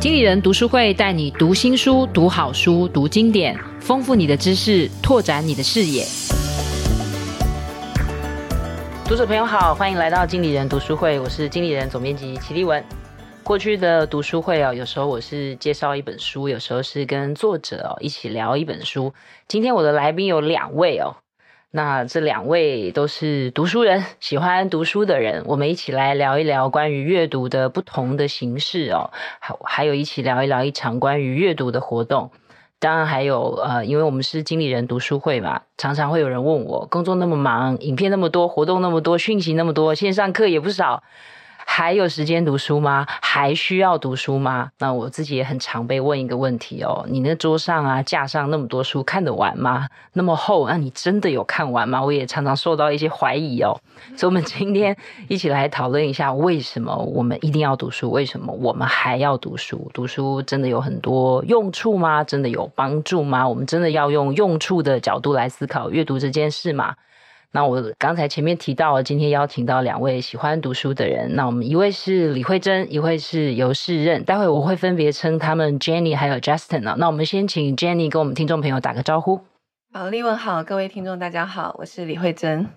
经理人读书会带你读新书、读好书、读经典，丰富你的知识，拓展你的视野。读者朋友好，欢迎来到经理人读书会，我是经理人总编辑齐立文。过去的读书会哦，有时候我是介绍一本书，有时候是跟作者哦一起聊一本书。今天我的来宾有两位哦。那这两位都是读书人，喜欢读书的人，我们一起来聊一聊关于阅读的不同的形式哦，还还有一起聊一聊一场关于阅读的活动。当然还有呃，因为我们是经理人读书会嘛，常常会有人问我，工作那么忙，影片那么多，活动那么多，讯息那么多，线上课也不少。还有时间读书吗？还需要读书吗？那我自己也很常被问一个问题哦，你那桌上啊架上那么多书，看得完吗？那么厚，那你真的有看完吗？我也常常受到一些怀疑哦。所以，我们今天一起来讨论一下，为什么我们一定要读书？为什么我们还要读书？读书真的有很多用处吗？真的有帮助吗？我们真的要用用处的角度来思考阅读这件事吗？那我刚才前面提到，今天邀请到两位喜欢读书的人。那我们一位是李慧珍，一位是尤世任。待会我会分别称他们 Jenny 还有 Justin 啊。那我们先请 Jenny 跟我们听众朋友打个招呼。好，立文好，各位听众大家好，我是李慧珍。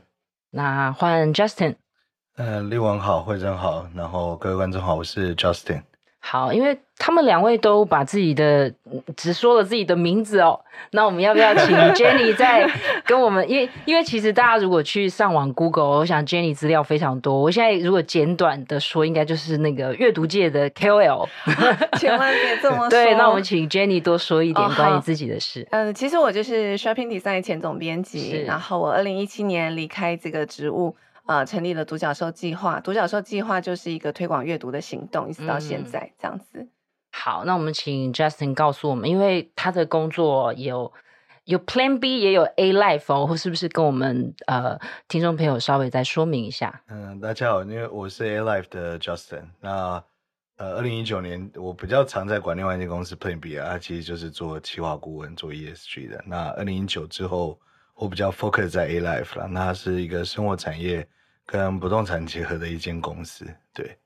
那换 Justin。呃，丽文好，慧珍好，然后各位观众好，我是 Justin。好，因为他们两位都把自己的只说了自己的名字哦，那我们要不要请 Jenny 再跟我们？因为因为其实大家如果去上网 Google，我想 Jenny 资料非常多。我现在如果简短的说，应该就是那个阅读界的 KOL。千万别这么说。对，那我们请 Jenny 多说一点关于自己的事。嗯、其实我就是 Shopping Design 前总编辑，然后我二零一七年离开这个职务。呃，成立了独角兽计划。独角兽计划就是一个推广阅读的行动，一直到现在这样子。嗯、好，那我们请 Justin 告诉我们，因为他的工作有有 Plan B，也有 A Life 哦，或是不是跟我们呃听众朋友稍微再说明一下？嗯，大家好，因为我是 A Life 的 Justin。那呃，二零一九年我比较常在管另外一间公司 Plan B 啊，它其实就是做企划顾问，做 ESG 的。那二零一九之后。我比较 focus 在 A Life 了，那是一个生活产业跟不动产结合的一间公司，对。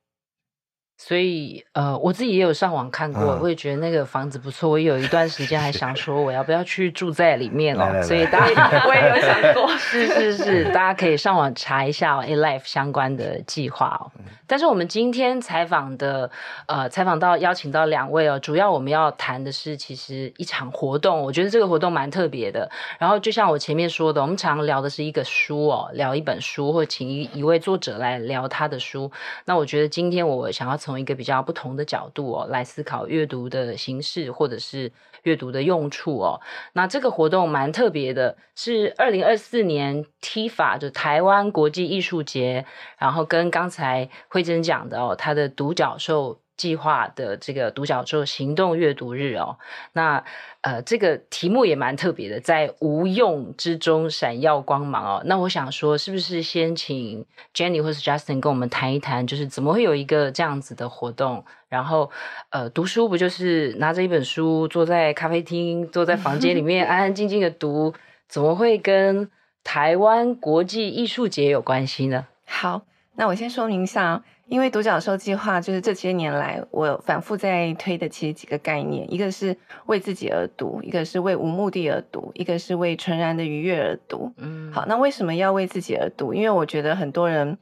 所以，呃，我自己也有上网看过，嗯、我也觉得那个房子不错。我有一段时间还想 说，我要不要去住在里面哦？来来来所以大家 我也有想过，是是是，大家可以上网查一下、哦、A Life 相关的计划哦。但是我们今天采访的，呃，采访到邀请到两位哦，主要我们要谈的是其实一场活动，我觉得这个活动蛮特别的。然后就像我前面说的，我们常聊的是一个书哦，聊一本书，或请一一位作者来聊他的书。那我觉得今天我想要。从一个比较不同的角度哦，来思考阅读的形式或者是阅读的用处哦。那这个活动蛮特别的，是二零二四年 TIFA 就台湾国际艺术节，然后跟刚才慧珍讲的哦，他的独角兽。计划的这个独角兽行动阅读日哦，那呃这个题目也蛮特别的，在无用之中闪耀光芒哦。那我想说，是不是先请 Jenny 或是 Justin 跟我们谈一谈，就是怎么会有一个这样子的活动？然后呃，读书不就是拿着一本书，坐在咖啡厅，坐在房间里面 安安静静的读，怎么会跟台湾国际艺术节有关系呢？好，那我先说明一下。因为独角兽计划就是这些年来我反复在推的，其实几个概念，一个是为自己而读，一个是为无目的而读，一个是为纯然的愉悦而读。嗯，好，那为什么要为自己而读？因为我觉得很多人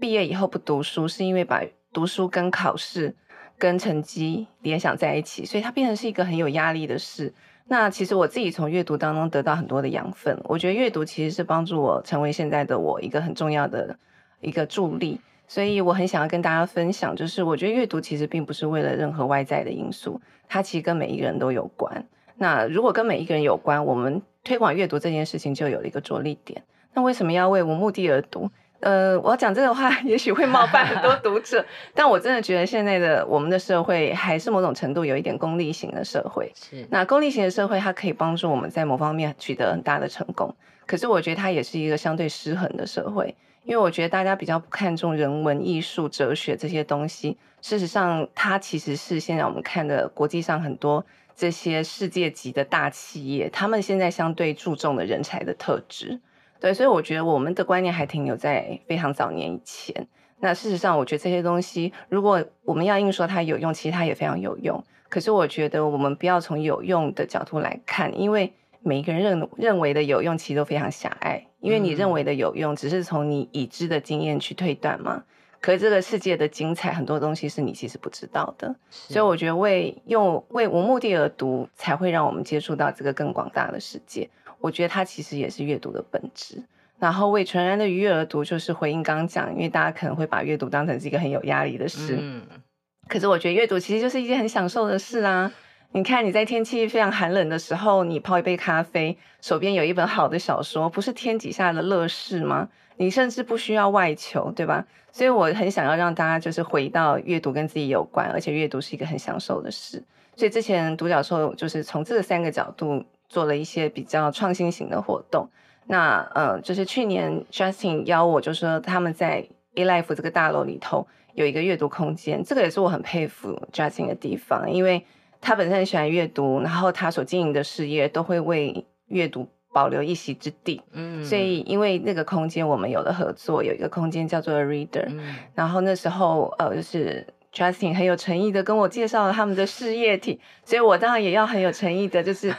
毕业以后不读书，是因为把读书跟考试、跟成绩联想在一起，所以它变成是一个很有压力的事。那其实我自己从阅读当中得到很多的养分，我觉得阅读其实是帮助我成为现在的我一个很重要的一个助力。所以我很想要跟大家分享，就是我觉得阅读其实并不是为了任何外在的因素，它其实跟每一个人都有关。那如果跟每一个人有关，我们推广阅读这件事情就有了一个着力点。那为什么要为无目的而读？呃，我要讲这个话，也许会冒犯很多读者，但我真的觉得现在的我们的社会还是某种程度有一点功利型的社会。是，那功利型的社会，它可以帮助我们在某方面取得很大的成功，可是我觉得它也是一个相对失衡的社会。因为我觉得大家比较不看重人文、艺术、哲学这些东西，事实上，它其实是现在我们看的国际上很多这些世界级的大企业，他们现在相对注重的人才的特质。对，所以我觉得我们的观念还停留在非常早年以前。那事实上，我觉得这些东西，如果我们要硬说它有用，其实它也非常有用。可是我觉得我们不要从有用的角度来看，因为每一个人认认为的有用，其实都非常狭隘。因为你认为的有用，只是从你已知的经验去推断嘛。可是这个世界的精彩，很多东西是你其实不知道的。所以我觉得为用为无目的而读，才会让我们接触到这个更广大的世界。我觉得它其实也是阅读的本质。然后为纯然的愉悦而读，就是回应刚刚讲，因为大家可能会把阅读当成是一个很有压力的事。嗯。可是我觉得阅读其实就是一件很享受的事啊！你看你在天气非常寒冷的时候，你泡一杯咖啡，手边有一本好的小说，不是天底下的乐事吗？你甚至不需要外求，对吧？所以我很想要让大家就是回到阅读跟自己有关，而且阅读是一个很享受的事。所以之前独角兽就是从这三个角度做了一些比较创新型的活动。那呃，就是去年 Justin 邀我，就说他们在 eLife 这个大楼里头。有一个阅读空间，这个也是我很佩服 Justin 的地方，因为他本身很喜欢阅读，然后他所经营的事业都会为阅读保留一席之地。嗯，所以因为那个空间，我们有了合作，有一个空间叫做 Reader。嗯，然后那时候呃，就是 Justin 很有诚意的跟我介绍了他们的事业体，所以我当然也要很有诚意的，就是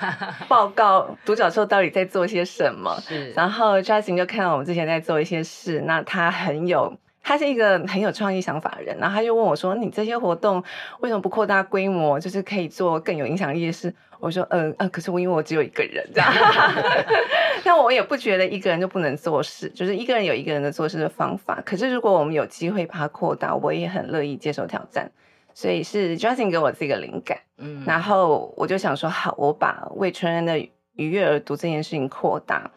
报告独角兽到底在做些什么。是，然后 Justin 就看到我们之前在做一些事，那他很有。他是一个很有创意想法的人，然后他就问我说：“你这些活动为什么不扩大规模，就是可以做更有影响力的事？”我说：“嗯、呃、嗯、呃，可是我因为我只有一个人，这样，但我也不觉得一个人就不能做事，就是一个人有一个人的做事的方法。可是如果我们有机会把它扩大，我也很乐意接受挑战。所以是 Justin 给我这个灵感，嗯，然后我就想说，好，我把为成人的愉悦而读这件事情扩大，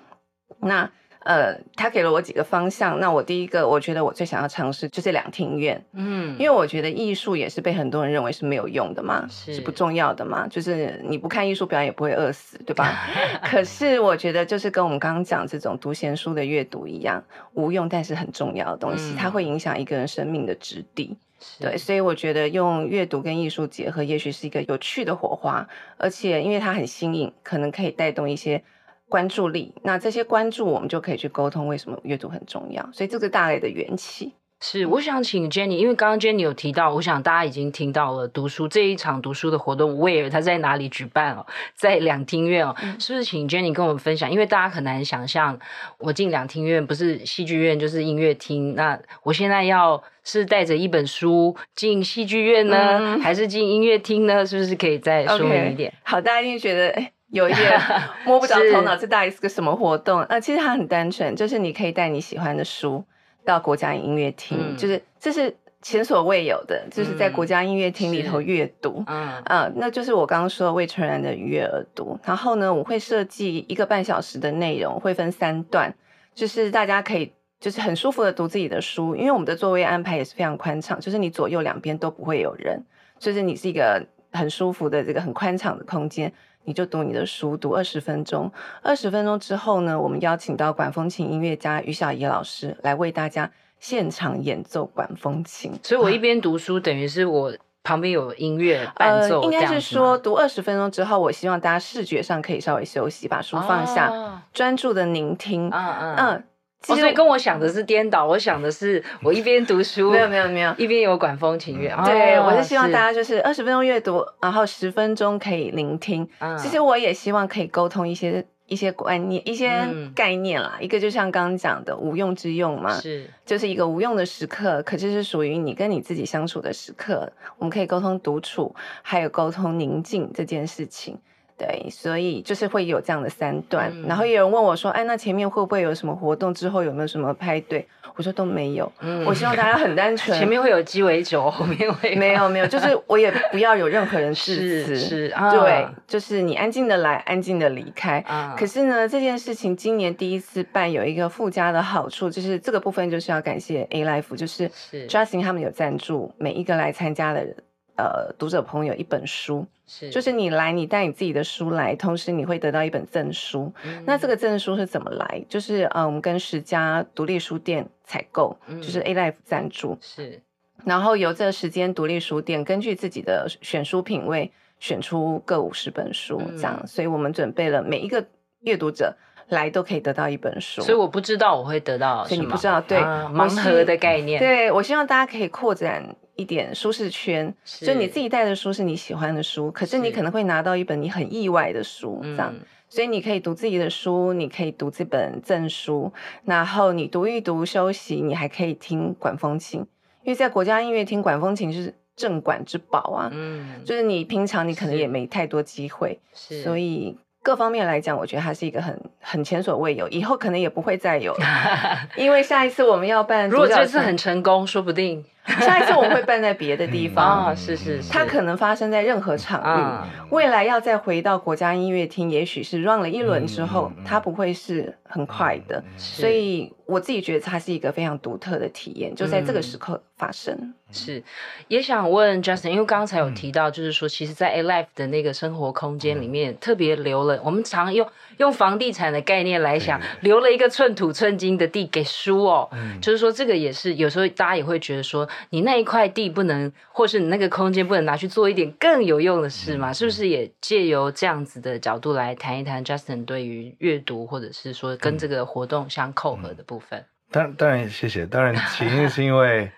那。呃，他给了我几个方向。那我第一个，我觉得我最想要尝试就是两庭院，嗯，因为我觉得艺术也是被很多人认为是没有用的嘛，是，是不重要的嘛，就是你不看艺术表演也不会饿死，对吧？可是我觉得就是跟我们刚刚讲这种读闲书的阅读一样，无用但是很重要的东西，嗯、它会影响一个人生命的质地。对，所以我觉得用阅读跟艺术结合，也许是一个有趣的火花，而且因为它很新颖，可能可以带动一些。关注力，那这些关注我们就可以去沟通为什么阅读很重要，所以这个大类的缘起是，我想请 Jenny，因为刚刚 Jenny 有提到，我想大家已经听到了读书这一场读书的活动，Where 它在哪里举办哦，在两厅院哦，是不是请 Jenny 跟我们分享？因为大家很难想象，我进两厅院不是戏剧院就是音乐厅，那我现在要是带着一本书进戏剧院呢，嗯、还是进音乐厅呢？是不是可以再说明一点？Okay. 好，大家一定觉得哎。有一点 摸不着头脑，这到底是个什么活动？呃，其实它很单纯，就是你可以带你喜欢的书到国家音乐厅，嗯、就是这是前所未有的，就是在国家音乐厅里头阅读。嗯，呃，那就是我刚刚说魏纯然的愉悦而读。然后呢，我会设计一个半小时的内容，会分三段，就是大家可以就是很舒服的读自己的书，因为我们的座位安排也是非常宽敞，就是你左右两边都不会有人，就是你是一个很舒服的这个很宽敞的空间。你就读你的书，读二十分钟。二十分钟之后呢，我们邀请到管风琴音乐家于小怡老师来为大家现场演奏管风琴。所以我一边读书，等于是我旁边有音乐伴奏。呃，应该是说读二十分钟之后，我希望大家视觉上可以稍微休息，把书放下，哦、专注的聆听。嗯嗯。嗯其实、哦、跟我想的是颠倒，我想的是 我一边读书，没有没有没有，一边有管风琴乐。嗯哦、对，我是希望大家就是二十分钟阅读，然后十分钟可以聆听。嗯、其实我也希望可以沟通一些一些观念、一些概念啦。嗯、一个就像刚刚讲的无用之用嘛，是就是一个无用的时刻，可是是属于你跟你自己相处的时刻。我们可以沟通独处，还有沟通宁静这件事情。对，所以就是会有这样的三段，嗯、然后也有人问我说：“哎，那前面会不会有什么活动？之后有没有什么派对？”我说都没有。嗯、我希望大家很单 纯，前面会有鸡尾酒，后面会没有没有，就是我也不要有任何人致辞，是，是啊、对，就是你安静的来，安静的离开。啊、可是呢，这件事情今年第一次办，有一个附加的好处，就是这个部分就是要感谢 A Life，就是 Justin 他们有赞助每一个来参加的人。呃，读者朋友一本书，是就是你来，你带你自己的书来，同时你会得到一本证书。嗯、那这个证书是怎么来？就是呃，我们跟十家独立书店采购，嗯、就是 A Life 赞助，是。然后由这十间独立书店根据自己的选书品味，选出各五十本书，这样。嗯、所以我们准备了每一个阅读者来都可以得到一本书。所以我不知道我会得到，所以你不知道，对，啊、盲盒的概念。对，我希望大家可以扩展一点舒适圈，就你自己带的书是你喜欢的书，可是你可能会拿到一本你很意外的书，这样。所以你可以读自己的书，你可以读这本赠书，然后你读一读休息，你还可以听管风琴，因为在国家音乐厅管风琴是镇馆之宝啊，嗯，就是你平常你可能也没太多机会，是，所以。各方面来讲，我觉得它是一个很很前所未有，以后可能也不会再有，因为下一次我们要办，如果这次很成功，说不定。下一次我们会办在别的地方，啊、是是是，它可能发生在任何场域。嗯、未来要再回到国家音乐厅，也许是 run 了一轮之后，嗯、它不会是很快的。嗯、所以我自己觉得它是一个非常独特的体验，就在这个时刻发生。嗯、是，也想问 Justin，因为刚才有提到，就是说，其实，在 Alive 的那个生活空间里面，嗯、特别留了，我们常用用房地产的概念来想，留了一个寸土寸金的地给书哦。嗯、就是说，这个也是有时候大家也会觉得说。你那一块地不能，或是你那个空间不能拿去做一点更有用的事吗？嗯、是不是也借由这样子的角度来谈一谈 Justin 对于阅读，或者是说跟这个活动相扣合的部分？当当然，谢谢。当然，起因是因为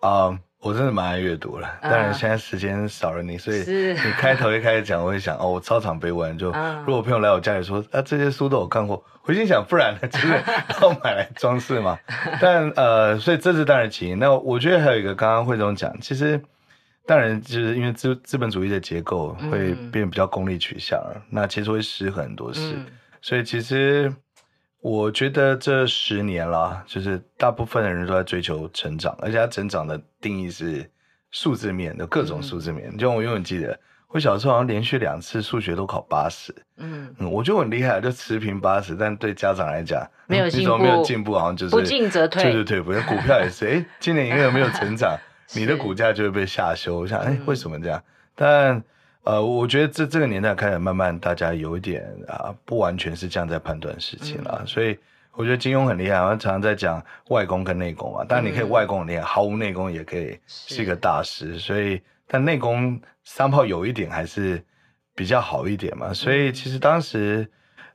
啊。um, 我真的蛮爱阅读了，当然现在时间少了你，uh, 所以你开头一开始讲，我会想哦，我超常背文，就、uh, 如果朋友来我家里说啊，这些书都有看过，回心想，不然呢，就是 要买来装饰嘛。但呃，所以这是当然起因。那我觉得还有一个，刚刚惠总讲，其实当然就是因为资资本主义的结构会变比较功利取向，嗯、那其实会失衡很多事，嗯、所以其实。我觉得这十年啦，就是大部分的人都在追求成长，而且他成长的定义是数字面的各种数字面。嗯、就我永远记得，我小时候好像连续两次数学都考八十，嗯嗯，我就很厉害，就持平八十。但对家长来讲，没有进步，没有进步，好像就是不进则退，对对对，股票也是，哎，今年因为没有成长，你的股价就会被下修。我想，哎，为什么这样？嗯、但呃，我觉得这这个年代开始慢慢，大家有一点啊，不完全是这样在判断事情了。嗯、所以我觉得金庸很厉害，他常常在讲外功跟内功嘛。当然你可以外功很厉害，毫无内功也可以是一个大师。所以，但内功三炮有一点还是比较好一点嘛。所以其实当时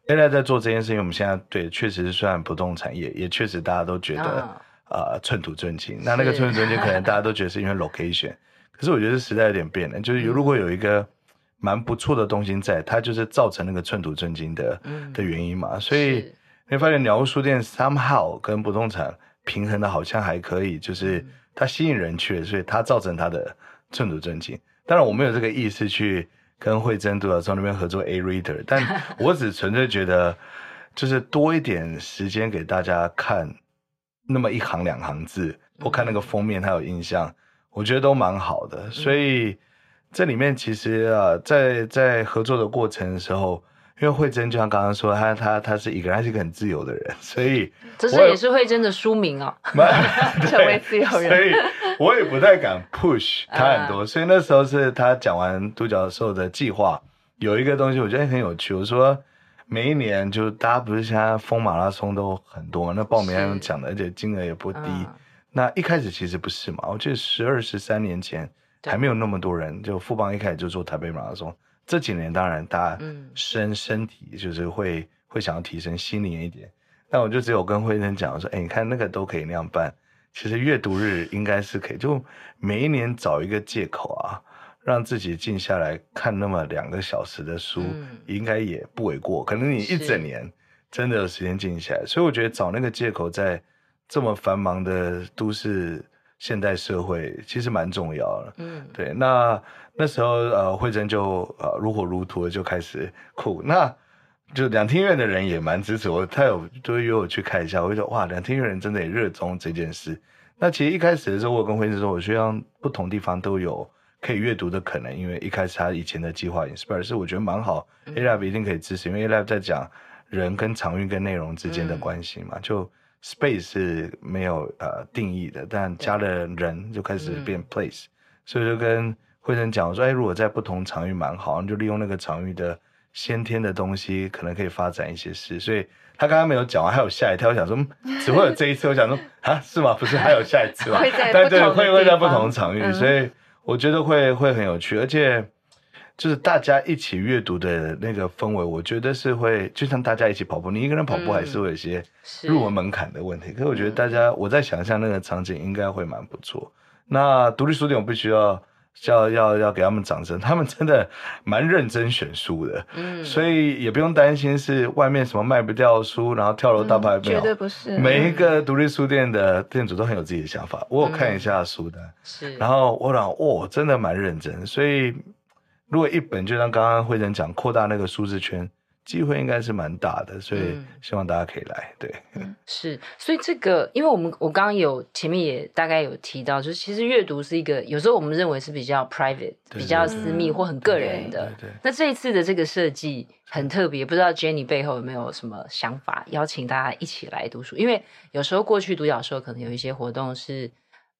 Alive 在做这件事情，我们现在对确实是虽然不动产业也确实大家都觉得啊、呃、寸土寸金。那那个寸土寸金可能大家都觉得是因为 location，可是我觉得时代有点变了，就是如果有一个。蛮不错的东西在，它就是造成那个寸土寸金的、嗯、的原因嘛，所以你会发现鸟屋书店 somehow 跟不动产平衡的好像还可以，就是它吸引人去了，所以它造成它的寸土寸金。当然我没有这个意思去跟惠珍读者从那边合作 A reader，但 我只纯粹觉得就是多一点时间给大家看那么一行两行字，或看那个封面，他有印象，我觉得都蛮好的，所以。这里面其实啊，在在合作的过程的时候，因为慧珍就像刚刚说，她她她是一个人，他是一个很自由的人，所以这是也是慧珍的书名 啊，成为自由人，所以我也不太敢 push 他很多。所以那时候是他讲完独角兽的计划，有一个东西我觉得很有趣，我说每一年就大家不是现在疯马拉松都很多，那报名讲的，而且金额也不低。那一开始其实不是嘛，我记得十二十三年前。还没有那么多人，就富邦一开始就做台北马拉松。这几年当然大家身身体就是会会想要提升心灵一点。但我就只有跟惠贞讲说，哎，你看那个都可以那样办，其实阅读日应该是可以，就每一年找一个借口啊，让自己静下来看那么两个小时的书，应该也不为过。可能你一整年真的有时间静下来，所以我觉得找那个借口在这么繁忙的都市。现代社会其实蛮重要的，嗯，对。那那时候呃，慧珍就呃如火如荼的就开始哭，那就两厅院的人也蛮支持我，他有都约我去看一下，我就说哇，两厅院人真的也热衷这件事。那其实一开始的时候，我跟慧珍说，我希望不同地方都有可以阅读的可能，因为一开始他以前的计划 Inspire 是我觉得蛮好、嗯、，Alive 一定可以支持，因为 Alive 在讲人跟场域跟内容之间的关系嘛，嗯、就。Space 是没有呃定义的，但加了人就开始变 place，、嗯、所以就跟慧珍讲我说，哎，如果在不同场域蛮好，你就利用那个场域的先天的东西，可能可以发展一些事。所以他刚刚没有讲完，还有下一跳，我想说只会有这一次，我想说啊，是吗？不是还有下一次吗？会在但对会会在不同场域，嗯、所以我觉得会会很有趣，而且就是大家一起阅读的那个氛围，我觉得是会就像大家一起跑步，你一个人跑步还是会有一些入门门槛的问题。嗯、可是我觉得大家，我在想象那个场景应该会蛮不错。那独立书店我必须要。要要要给他们掌声，他们真的蛮认真选书的，嗯，所以也不用担心是外面什么卖不掉书，然后跳楼大拍卖，绝对不是。每一个独立书店的店主都很有自己的想法，我有看一下书单，是，然后我讲，哦，真的蛮认真，所以如果一本就像刚刚惠贞讲，扩大那个舒适圈。机会应该是蛮大的，所以希望大家可以来。对，嗯、是，所以这个，因为我们我刚刚有前面也大概有提到，就是其实阅读是一个有时候我们认为是比较 private、比较私密或很个人的。对对。那这一次的这个设计很特别，不知道 Jenny 背后有没有什么想法，邀请大家一起来读书？因为有时候过去独角兽可能有一些活动是。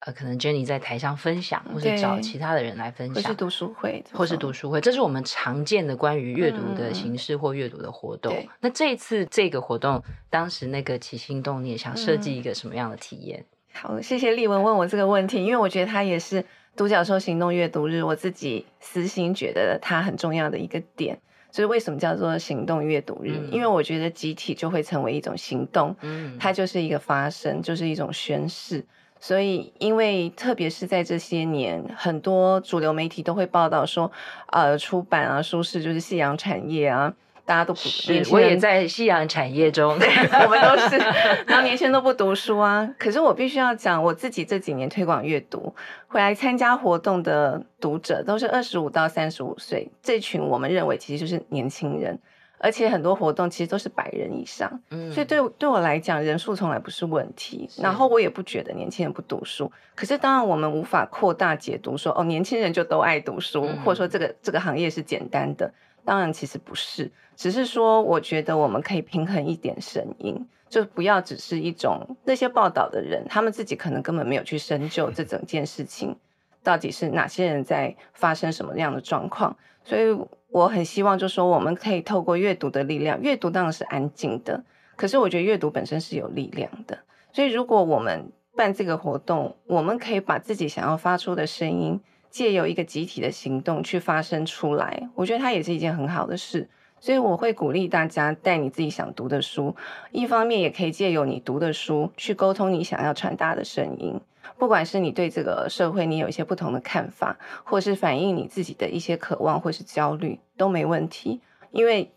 呃，可能 Jenny 在台上分享，或是找其他的人来分享，或是读书会，或是读书会，这是我们常见的关于阅读的形式或阅读的活动。嗯、那这一次这个活动，当时那个起心动念想设计一个什么样的体验？嗯、好，谢谢丽文问我这个问题，因为我觉得它也是独角兽行动阅读日，我自己私心觉得它很重要的一个点。所以为什么叫做行动阅读日？嗯、因为我觉得集体就会成为一种行动，嗯，它就是一个发生，就是一种宣示。所以，因为特别是在这些年，很多主流媒体都会报道说，呃，出版啊，书市就是夕阳产业啊，大家都不是，我也在夕阳产业中，我们都是，然后年轻人都不读书啊。可是我必须要讲，我自己这几年推广阅读，回来参加活动的读者都是二十五到三十五岁，这群我们认为其实就是年轻人。而且很多活动其实都是百人以上，嗯，所以对对我来讲，人数从来不是问题。然后我也不觉得年轻人不读书。可是当然我们无法扩大解读说，哦，年轻人就都爱读书，嗯、或者说这个这个行业是简单的。当然其实不是，只是说我觉得我们可以平衡一点声音，就不要只是一种那些报道的人，他们自己可能根本没有去深究这整件事情到底是哪些人在发生什么样的状况，所以。我很希望，就是说我们可以透过阅读的力量，阅读当然是安静的，可是我觉得阅读本身是有力量的。所以，如果我们办这个活动，我们可以把自己想要发出的声音，借由一个集体的行动去发声出来，我觉得它也是一件很好的事。所以，我会鼓励大家带你自己想读的书，一方面也可以借由你读的书去沟通你想要传达的声音。不管是你对这个社会你有一些不同的看法，或是反映你自己的一些渴望或是焦虑，都没问题。因为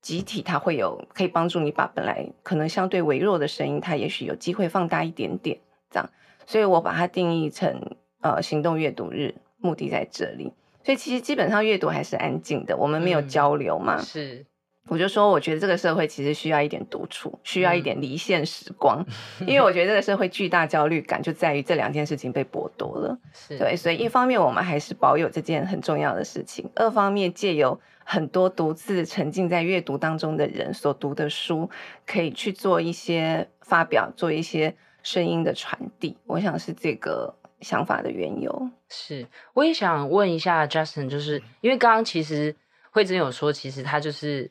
集体它会有可以帮助你把本来可能相对微弱的声音，它也许有机会放大一点点，这样。所以我把它定义成呃行动阅读日，目的在这里。所以其实基本上阅读还是安静的，我们没有交流嘛。嗯、是。我就说，我觉得这个社会其实需要一点独处，需要一点离线时光，嗯、因为我觉得这个社会巨大焦虑感就在于这两件事情被剥夺了。是对，所以一方面我们还是保有这件很重要的事情，二方面借由很多独自沉浸在阅读当中的人所读的书，可以去做一些发表，做一些声音的传递。我想是这个想法的缘由。是，我也想问一下 Justin，就是因为刚刚其实慧珍有说，其实他就是。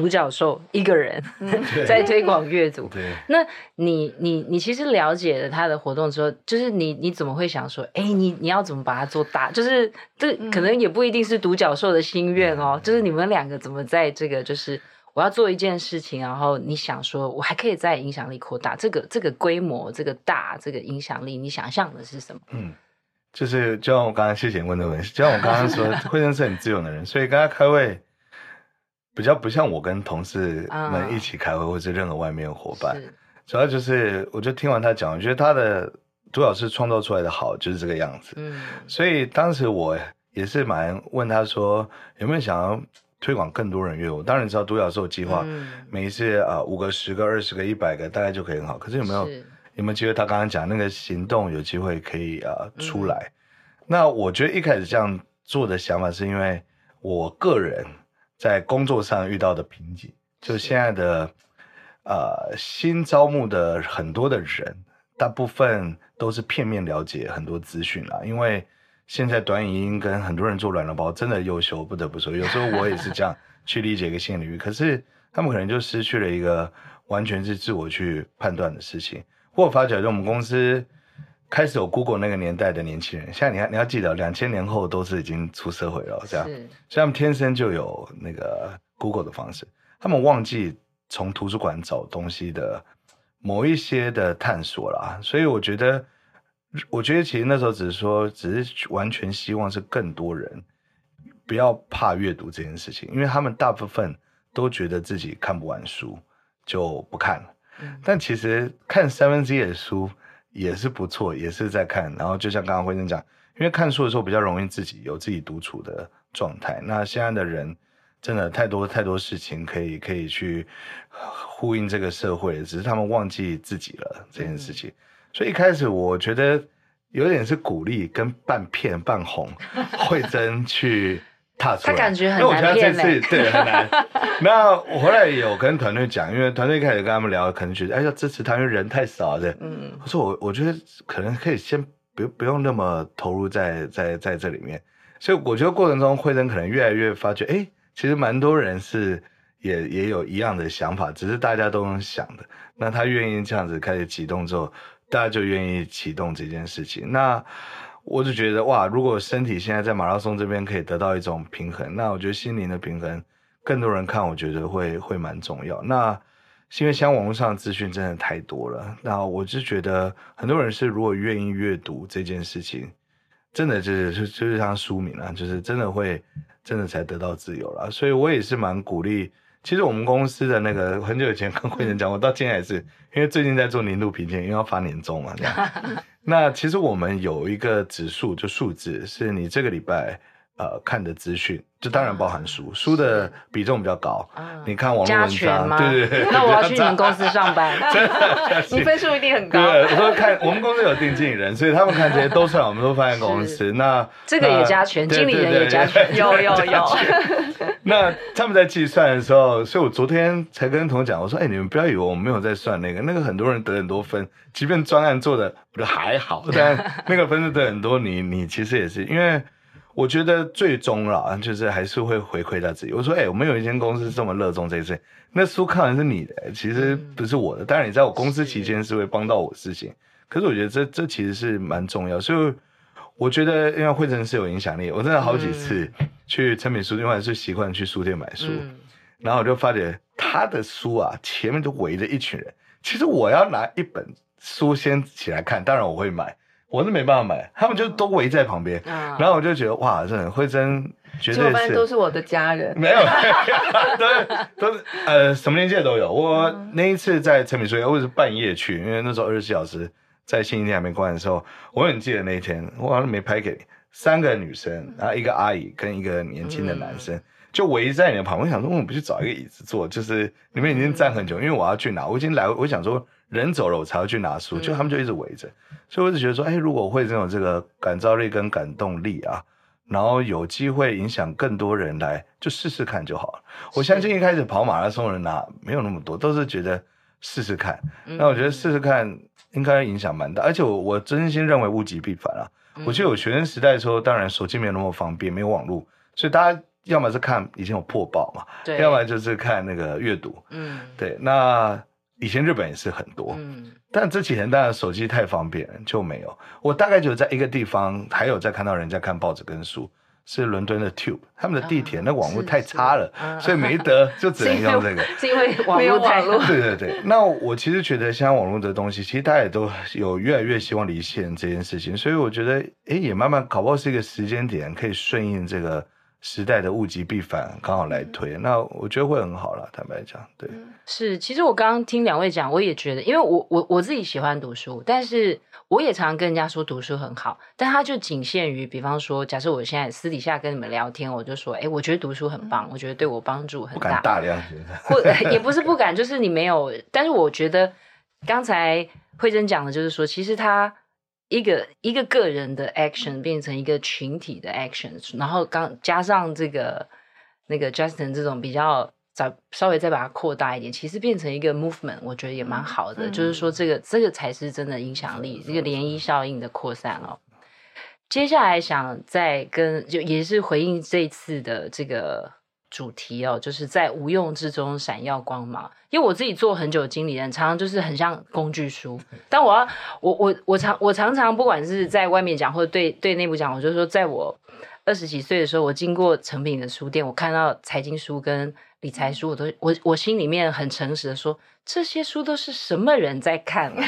独角兽一个人 在推广阅读，对那你你你其实了解了他的活动之后，就是你你怎么会想说，哎，你你要怎么把它做大？就是这可能也不一定是独角兽的心愿哦，嗯、就是你们两个怎么在这个就是我要做一件事情，然后你想说我还可以再影响力扩大，这个这个规模这个大这个影响力，你想象的是什么？嗯，就是就像我刚刚谢谢问的问题，就像我刚刚说，惠贞是很自由的人，所以跟他开会。比较不像我跟同事们一起开会，或是任何外面的伙伴，是主要就是，我就听完他讲，我觉得他的独角兽创造出来的好就是这个样子。嗯，所以当时我也是蛮问他说，有没有想要推广更多人阅读？当然你知道独角兽计划，每一次啊五个、十个、二十个、一百个，大概就可以很好。可是有没有有没有机会？他刚刚讲那个行动有机会可以啊出来？嗯、那我觉得一开始这样做的想法，是因为我个人。在工作上遇到的瓶颈，就现在的，呃，新招募的很多的人，大部分都是片面了解很多资讯啦。因为现在短影音跟很多人做软了包真的优秀，不得不说，有时候我也是这样 去理解一个新领域，可是他们可能就失去了一个完全是自我去判断的事情。我发觉，就我们公司开始有 Google 那个年代的年轻人，现在你要你要记得，两千年后都是已经出社会了，这样，所以他们天生就有那个 Google 的方式，他们忘记从图书馆找东西的某一些的探索了，所以我觉得，我觉得其实那时候只是说，只是完全希望是更多人不要怕阅读这件事情，因为他们大部分都觉得自己看不完书就不看了，嗯、但其实看三分之一的书。也是不错，也是在看。然后就像刚刚慧珍讲，因为看书的时候比较容易自己有自己独处的状态。那现在的人真的太多太多事情可以可以去呼应这个社会，只是他们忘记自己了这件事情。嗯、所以一开始我觉得有点是鼓励跟半骗半哄 慧珍去。他感觉很难骗，因为我觉得这次对很难。那我后来有跟团队讲，因为团队开始跟他们聊，可能觉得哎，要支持他，因为人太少了。嗯，我说我我觉得可能可以先不不用那么投入在在在这里面。所以我觉得过程中，慧珍可能越来越发觉，哎，其实蛮多人是也也有一样的想法，只是大家都能想的。那他愿意这样子开始启动之后，大家就愿意启动这件事情。那。我就觉得哇，如果身体现在在马拉松这边可以得到一种平衡，那我觉得心灵的平衡，更多人看，我觉得会会蛮重要。那是因为像网络上的资讯真的太多了，那我就觉得很多人是如果愿意阅读这件事情，真的就是就就是像书名啊，就是真的会真的才得到自由了。所以我也是蛮鼓励。其实我们公司的那个很久以前跟 慧珍讲，我到现在也是，因为最近在做年度评鉴，因为要发年终嘛，这样。那其实我们有一个指数，就数字，是你这个礼拜呃看的资讯。就当然包含书，书的比重比较高。你看网络文章，对对对。那我要去你们公司上班 你分数一定很高。对，我说看我们公司有定经理人，所以他们看这些都算，我们都放在 公司。那这个也加权，经理人也加权，有有有。那他们在计算的时候，所以我昨天才跟同学讲，我说：“哎，你们不要以为我们没有在算那个，那个很多人得很多分，即便专案做的我觉得还好，但那个分数得很多，你你其实也是因为。”我觉得最终啦，就是还是会回馈到自己。我说，哎、欸，我们有一间公司这么热衷这些，那书看完是你的，其实不是我的。当然，你在我公司期间是会帮到我事情，可是我觉得这这其实是蛮重要。所以我觉得，因为惠珍是有影响力，我真的好几次去诚品书店，或者是习惯去书店买书，嗯、然后我就发觉他的书啊，前面都围着一群人。其实我要拿一本书先起来看，当然我会买。我是没办法买，他们就都围在旁边，嗯、然后我就觉得哇，真的慧珍绝对是都是我的家人，没有，都是都是呃什么年纪的都有。我那一次在诚品书店，我是半夜去，因为那时候二十四小时在星期天还没关的时候，我很记得那一天，我好像没拍给你，三个女生，然后一个阿姨跟一个年轻的男生、嗯、就围在你的旁边。我想说，我们不去找一个椅子坐，就是你们已经站很久，因为我要去拿，我已经来，我想说。人走了，我才会去拿书，就他们就一直围着，嗯、所以我就觉得说，哎，如果我会这种这个感召力跟感动力啊，然后有机会影响更多人来，就试试看就好了。我相信一开始跑马拉松的人拿没有那么多，都是觉得试试看。嗯、那我觉得试试看应该影响蛮大，而且我我真心认为物极必反啊。嗯、我记得我学生时代的时候，当然手机没有那么方便，没有网络，所以大家要么是看以前有破报嘛，对要么就是看那个阅读。嗯，对，那。以前日本也是很多，嗯，但这几年当然手机太方便就没有。我大概就在一个地方还有在看到人家看报纸跟书，是伦敦的 Tube，他们的地铁那网络太差了，所以没得就只能用这个，是因为 网络太弱。对对对，那我其实觉得现在网络的东西，其实大家也都有越来越希望离线这件事情，所以我觉得哎，也慢慢搞不好是一个时间点，可以顺应这个。时代的物极必反，刚好来推，嗯、那我觉得会很好了。坦白讲，对，是。其实我刚刚听两位讲，我也觉得，因为我我我自己喜欢读书，但是我也常常跟人家说读书很好，但他就仅限于，比方说，假设我现在私底下跟你们聊天，我就说，哎，我觉得读书很棒，嗯、我觉得对我帮助很大。不敢大量或也不是不敢，就是你没有。但是我觉得刚才慧珍讲的，就是说，其实他。一个一个个人的 action 变成一个群体的 action，然后刚加上这个那个 Justin 这种比较再稍微再把它扩大一点，其实变成一个 movement，我觉得也蛮好的。嗯、就是说，这个这个才是真的影响力，这个涟漪效应的扩散哦。接下来想再跟就也是回应这次的这个主题哦，就是在无用之中闪耀光芒。因为我自己做很久经理人，常常就是很像工具书。但我要我我我常我常常不管是在外面讲或者对对内部讲，我就说，在我二十几岁的时候，我经过成品的书店，我看到财经书跟理财书，我都我我心里面很诚实的说，这些书都是什么人在看啊？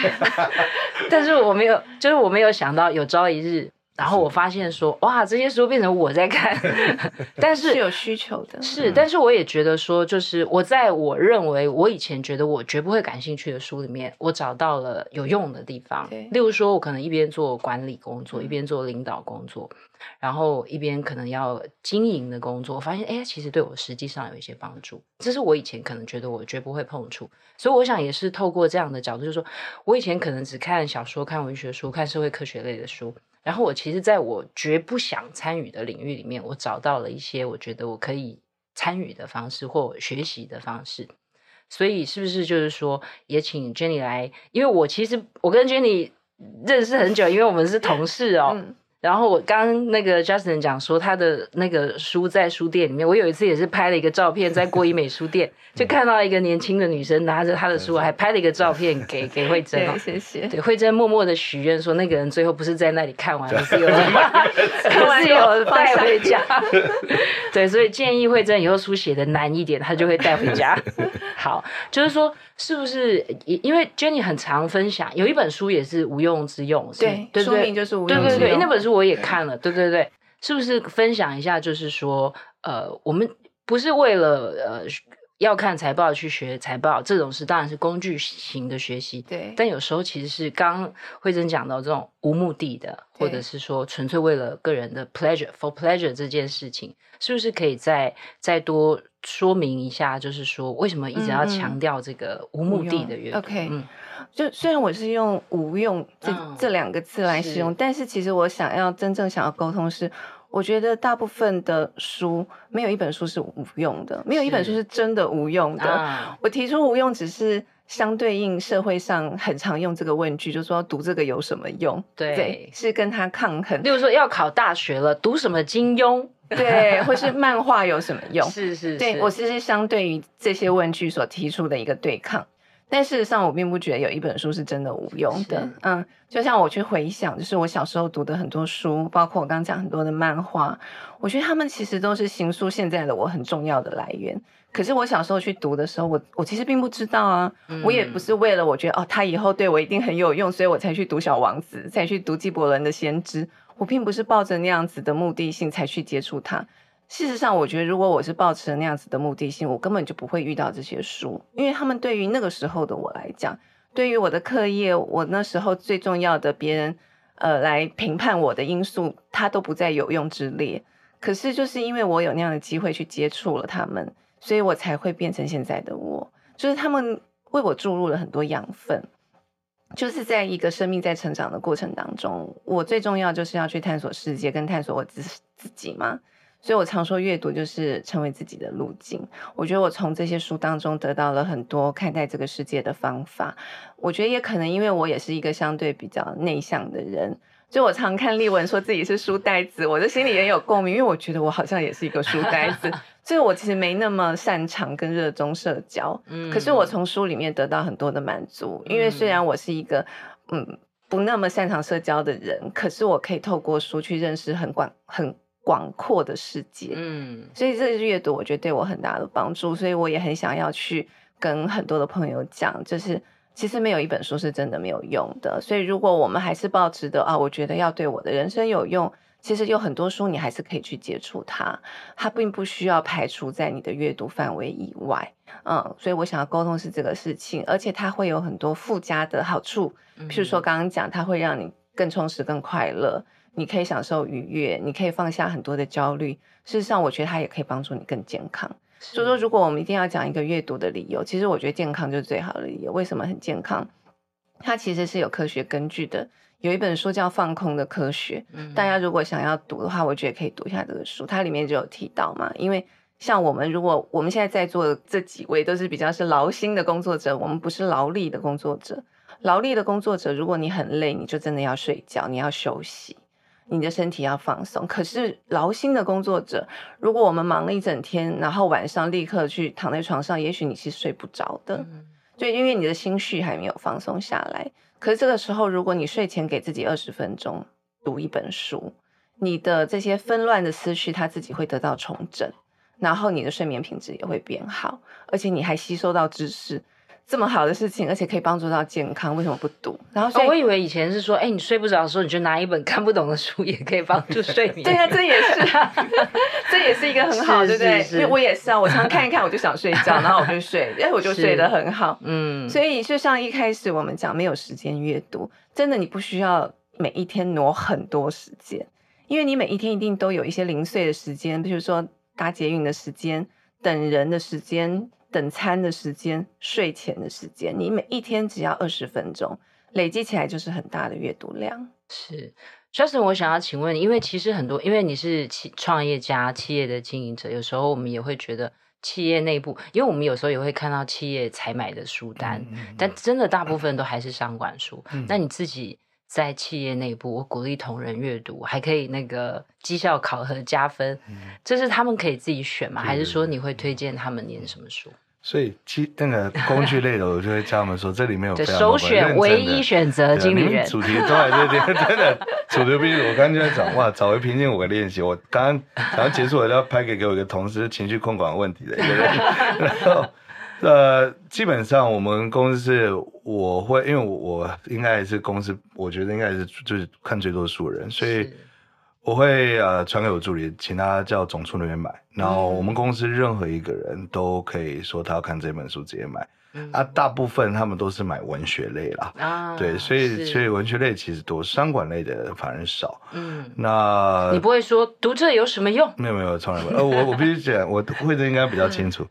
但是我没有，就是我没有想到有朝一日。然后我发现说，哇，这些书变成我在看，但是是有需求的，是，但是我也觉得说，就是我在我认为我以前觉得我绝不会感兴趣的书里面，我找到了有用的地方。例如说，我可能一边做管理工作，一边做领导工作，然后一边可能要经营的工作，我发现，哎，其实对我实际上有一些帮助。这是我以前可能觉得我绝不会碰触，所以我想也是透过这样的角度，就是说我以前可能只看小说、看文学书、看社会科学类的书。然后我其实在我绝不想参与的领域里面，我找到了一些我觉得我可以参与的方式或学习的方式。所以是不是就是说，也请 Jenny 来？因为我其实我跟 Jenny 认识很久，因为我们是同事哦。然后我刚刚那个 Justin 讲说他的那个书在书店里面，我有一次也是拍了一个照片在国医美书店，就看到一个年轻的女生拿着她的书，还拍了一个照片给 给慧珍。哦，谢谢。对，慧珍默默的许愿说，那个人最后不是在那里看完，是有是有带回家。对，所以建议慧珍以后书写的难一点，她就会带回家。好，就是说。是不是？因为 Jenny 很常分享，有一本书也是无用之用，对，对，书名就是无用之用。对对对，那本书我也看了，对对对。是不是分享一下？就是说，呃，我们不是为了呃要看财报去学财报这种是，当然是工具型的学习。对。但有时候其实是刚慧珍讲到这种无目的的，或者是说纯粹为了个人的 pleasure for pleasure 这件事情，是不是可以再再多？说明一下，就是说为什么一直要强调这个无目的的阅读？OK，嗯，就虽然我是用“无用”这、嗯、这两个字来形容，但是其实我想要真正想要沟通是，我觉得大部分的书没有一本书是无用的，没有一本书是真的无用的。啊、我提出无用，只是相对应社会上很常用这个问句，就是说读这个有什么用？对，对，是跟他抗衡。例如说要考大学了，读什么金庸？对，或是 漫画有什么用？是是是，对，我其实相对于这些问句所提出的一个对抗，但事实上我并不觉得有一本书是真的无用的。嗯，就像我去回想，就是我小时候读的很多书，包括我刚刚讲很多的漫画，我觉得他们其实都是形塑现在的我很重要的来源。可是我小时候去读的时候，我我其实并不知道啊，嗯、我也不是为了我觉得哦，他以后对我一定很有用，所以我才去读《小王子》，才去读纪伯伦的《先知》。我并不是抱着那样子的目的性才去接触它。事实上，我觉得如果我是抱持那样子的目的性，我根本就不会遇到这些书，因为他们对于那个时候的我来讲，对于我的课业，我那时候最重要的别人呃来评判我的因素，它都不在有用之列。可是就是因为我有那样的机会去接触了他们，所以我才会变成现在的我。就是他们为我注入了很多养分。就是在一个生命在成长的过程当中，我最重要就是要去探索世界，跟探索我自自己嘛。所以我常说，阅读就是成为自己的路径。我觉得我从这些书当中得到了很多看待这个世界的方法。我觉得也可能因为我也是一个相对比较内向的人。就我常看丽文说自己是书呆子，我的心里也有共鸣，因为我觉得我好像也是一个书呆子，所以我其实没那么擅长跟热衷社交。嗯，可是我从书里面得到很多的满足，因为虽然我是一个嗯不那么擅长社交的人，可是我可以透过书去认识很广很广阔的世界。嗯，所以这是阅读我觉得对我很大的帮助，所以我也很想要去跟很多的朋友讲，就是。其实没有一本书是真的没有用的，所以如果我们还是抱持的啊，我觉得要对我的人生有用，其实有很多书你还是可以去接触它，它并不需要排除在你的阅读范围以外。嗯，所以我想要沟通是这个事情，而且它会有很多附加的好处，譬如说刚刚讲，它会让你更充实、更快乐，你可以享受愉悦，你可以放下很多的焦虑。事实上，我觉得它也可以帮助你更健康。所以说，如果我们一定要讲一个阅读的理由，其实我觉得健康就是最好的理由。为什么很健康？它其实是有科学根据的。有一本书叫《放空的科学》，嗯，大家如果想要读的话，我觉得可以读一下这个书。它里面就有提到嘛，因为像我们，如果我们现在在座的这几位都是比较是劳心的工作者，我们不是劳力的工作者。劳力的工作者，如果你很累，你就真的要睡觉，你要休息。你的身体要放松。可是劳心的工作者，如果我们忙了一整天，然后晚上立刻去躺在床上，也许你是睡不着的，嗯、就因为你的心绪还没有放松下来。可是这个时候，如果你睡前给自己二十分钟读一本书，你的这些纷乱的思绪，它自己会得到重整，然后你的睡眠品质也会变好，而且你还吸收到知识，这么好的事情，而且可以帮助到健康，为什么不读？然后我以为以前是说，哎，你睡不着的时候，你就拿一本看不懂的书，也可以帮助睡眠。对啊，这也是，啊 这也是一个很好，对不对？因为我也是啊，我常常看一看，我就想睡觉，然后我就睡，哎，我就睡得很好。嗯，所以就像一开始我们讲，没有时间阅读，真的你不需要每一天挪很多时间。因为你每一天一定都有一些零碎的时间，比如说搭捷运的时间、等人的时间、等餐的时间、睡前的时间，你每一天只要二十分钟，累积起来就是很大的阅读量。是，Justin，我想要请问，因为其实很多，因为你是企创业家、企业的经营者，有时候我们也会觉得企业内部，因为我们有时候也会看到企业采买的书单，嗯嗯、但真的大部分都还是商管书。嗯、那你自己？在企业内部，我鼓励同仁阅读，还可以那个绩效考核加分。嗯、这是他们可以自己选吗？还是说你会推荐他们念什么书？所以，其那个工具类的，我就会教他们说，这里面有非常首选唯一选择经理人。主题都在这边，真的。主题不是我刚刚就在讲，哇，找回平静我的练习。我刚刚刚结束，我就要拍给给我一个同事，情绪控管问题的一个人，然后。呃，基本上我们公司是我会，因为我我应该也是公司，我觉得应该是就是看最多数人，所以我会呃传给我助理，请他叫总处那边买。然后我们公司任何一个人都可以说他要看这本书直接买。嗯、啊，大部分他们都是买文学类啦。啊，对，所以所以文学类其实多，商管类的反而少。嗯，那你不会说读这有什么用？没有没有，从来没有。呃，我我必须 讲，我会的应该比较清楚。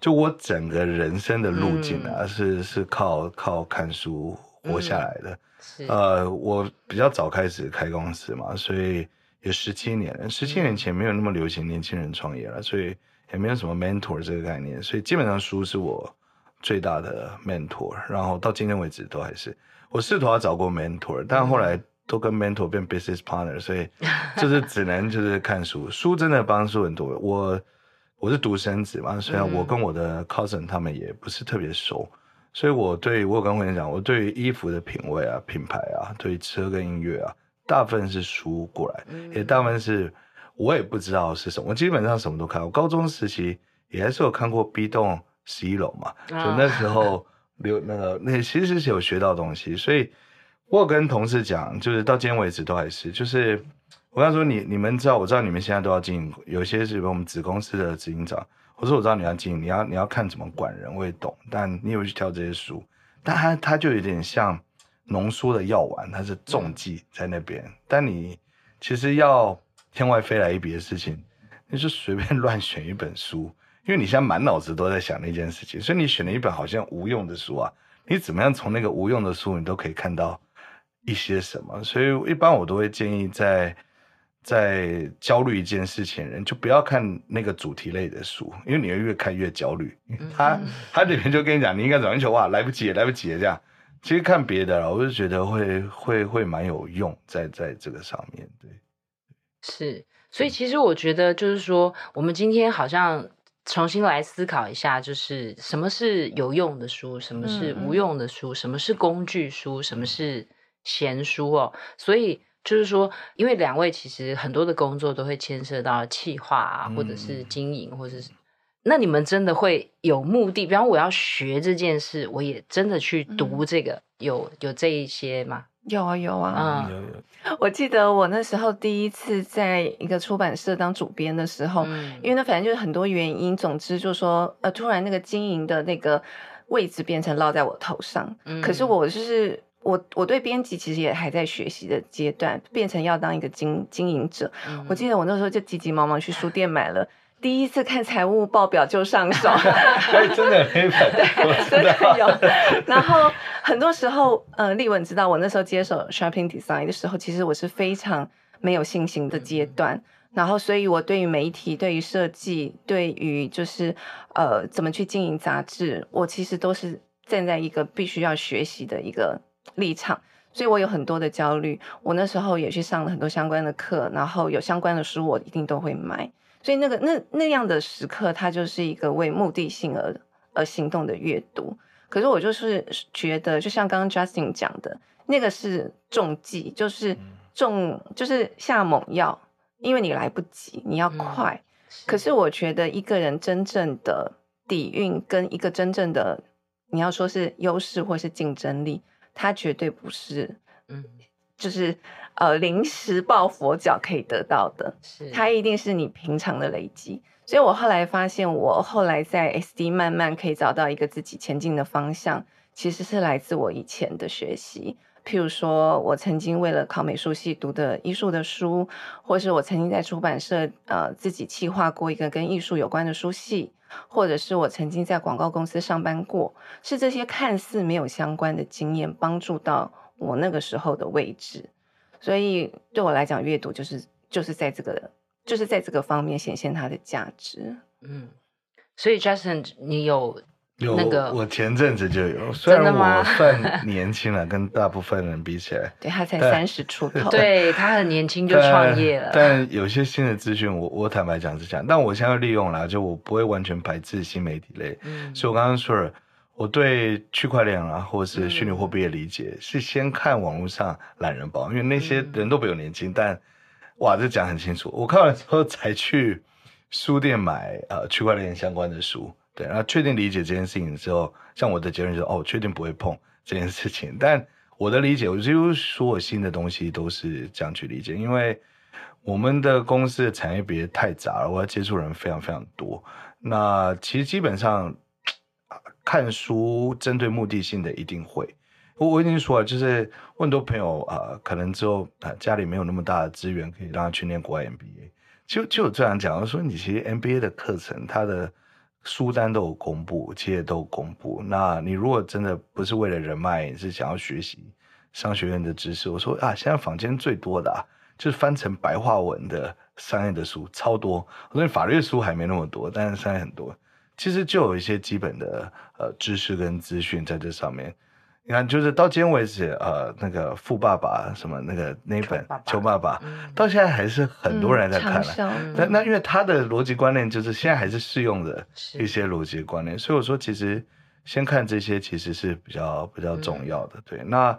就我整个人生的路径啊，嗯、是是靠靠看书活下来的。嗯、是呃，我比较早开始开公司嘛，所以有十七年了。十七年前没有那么流行年轻人创业了，所以也没有什么 mentor 这个概念。所以基本上书是我最大的 mentor，然后到今天为止都还是。我试图要找过 mentor，但后来都跟 mentor 变 business partner，所以就是只能就是看书。书真的帮助很多我。我是独生子嘛，虽然我跟我的 cousin 他们也不是特别熟，嗯、所以我对我有跟会员讲，我对于衣服的品味啊、品牌啊，对于车跟音乐啊，大部分是书过来，嗯、也大部分是我也不知道是什么，我基本上什么都看。我高中时期也还是有看过 B 栋十一楼嘛，就那时候 留那个那其实是有学到东西，所以我有跟同事讲，就是到今天为止都还是就是。我刚说你你们知道，我知道你们现在都要经营，有些是我们子公司的执行长。我说我知道你要经营，你要你要看怎么管人，我也懂。但你也会去挑这些书，但他他就有点像浓缩的药丸，它是重剂在那边。但你其实要天外飞来一笔的事情，你就随便乱选一本书，因为你现在满脑子都在想那件事情，所以你选了一本好像无用的书啊。你怎么样从那个无用的书，你都可以看到一些什么。所以一般我都会建议在。在焦虑一件事情人，就不要看那个主题类的书，因为你会越看越焦虑。他他里面就跟你讲，你应该怎么求哇，来不及，来不及这样。其实看别的啦，我就觉得会会会蛮有用在在这个上面。对，是，所以其实我觉得就是说，我们今天好像重新来思考一下，就是什么是有用的书，什么是无用的书，什么是工具书，什么是闲书哦。所以。就是说，因为两位其实很多的工作都会牵涉到企划啊，或者是经营，或者是，那你们真的会有目的？比方我要学这件事，我也真的去读这个，有有这一些吗？有啊有啊，嗯，有有。我记得我那时候第一次在一个出版社当主编的时候，嗯，因为那反正就是很多原因，总之就是说，呃，突然那个经营的那个位置变成落在我头上，嗯，可是我就是。我我对编辑其实也还在学习的阶段，变成要当一个经经营者。嗯、我记得我那时候就急急忙忙去书店买了，第一次看财务报表就上手。哎，真的黑本，对，真的有。然后很多时候，呃，丽文知道我那时候接手 Shopping Design 的时候，其实我是非常没有信心的阶段。嗯、然后，所以我对于媒体、对于设计、对于就是呃怎么去经营杂志，我其实都是站在一个必须要学习的一个立场，所以我有很多的焦虑。我那时候也去上了很多相关的课，然后有相关的书，我一定都会买。所以那个那那样的时刻，它就是一个为目的性而而行动的阅读。可是我就是觉得，就像刚刚 Justin 讲的，那个是中计，就是中就是下猛药，因为你来不及，你要快。嗯、是可是我觉得一个人真正的底蕴跟一个真正的你要说是优势或是竞争力，它绝对不是，嗯，就是。呃，临时抱佛脚可以得到的，是它一定是你平常的累积。所以我后来发现，我后来在 SD 慢慢可以找到一个自己前进的方向，其实是来自我以前的学习。譬如说，我曾经为了考美术系读的艺术的书，或是我曾经在出版社呃自己企划过一个跟艺术有关的书系，或者是我曾经在广告公司上班过，是这些看似没有相关的经验帮助到我那个时候的位置。所以对我来讲，阅读就是就是在这个就是在这个方面显现它的价值。嗯，所以 Justin，你有有那个？有，我前阵子就有，虽然我 算年轻了，跟大部分人比起来，对他才三十出头，对他很年轻就创业了。但，但有些新的资讯，我我坦白讲是这样，但我现在利用了，就我不会完全排斥新媒体类。嗯，所以我刚刚说了。我对区块链啊，或者是虚拟货币的理解，嗯、是先看网络上懒人包，因为那些人都比我年轻，嗯、但哇，这讲很清楚。我看完之后才去书店买呃区块链相关的书，对，然后确定理解这件事情之后，像我的结论就是哦，确定不会碰这件事情。但我的理解，我几乎所有新的东西都是这样去理解，因为我们的公司的产业别太杂了，我要接触人非常非常多。那其实基本上。看书针对目的性的一定会，我我已经说了，就是问很多朋友啊、可能之后啊家里没有那么大的资源可以让他去念国外 MBA，就就这样讲，我说你其实 MBA 的课程，它的书单都有公布，企业都有公布。那你如果真的不是为了人脉，你是想要学习商学院的知识，我说啊，现在坊间最多的啊，就是翻成白话文的商业的书超多。我说法律书还没那么多，但是商业很多。其实就有一些基本的呃知识跟资讯在这上面，你看，就是到今天为止，呃，那个富爸爸什么那个那本《穷爸爸》，到现在还是很多人在看了。嗯、那那因为他的逻辑观念就是现在还是适用的一些逻辑观念，所以我说其实先看这些其实是比较比较重要的。嗯、对，那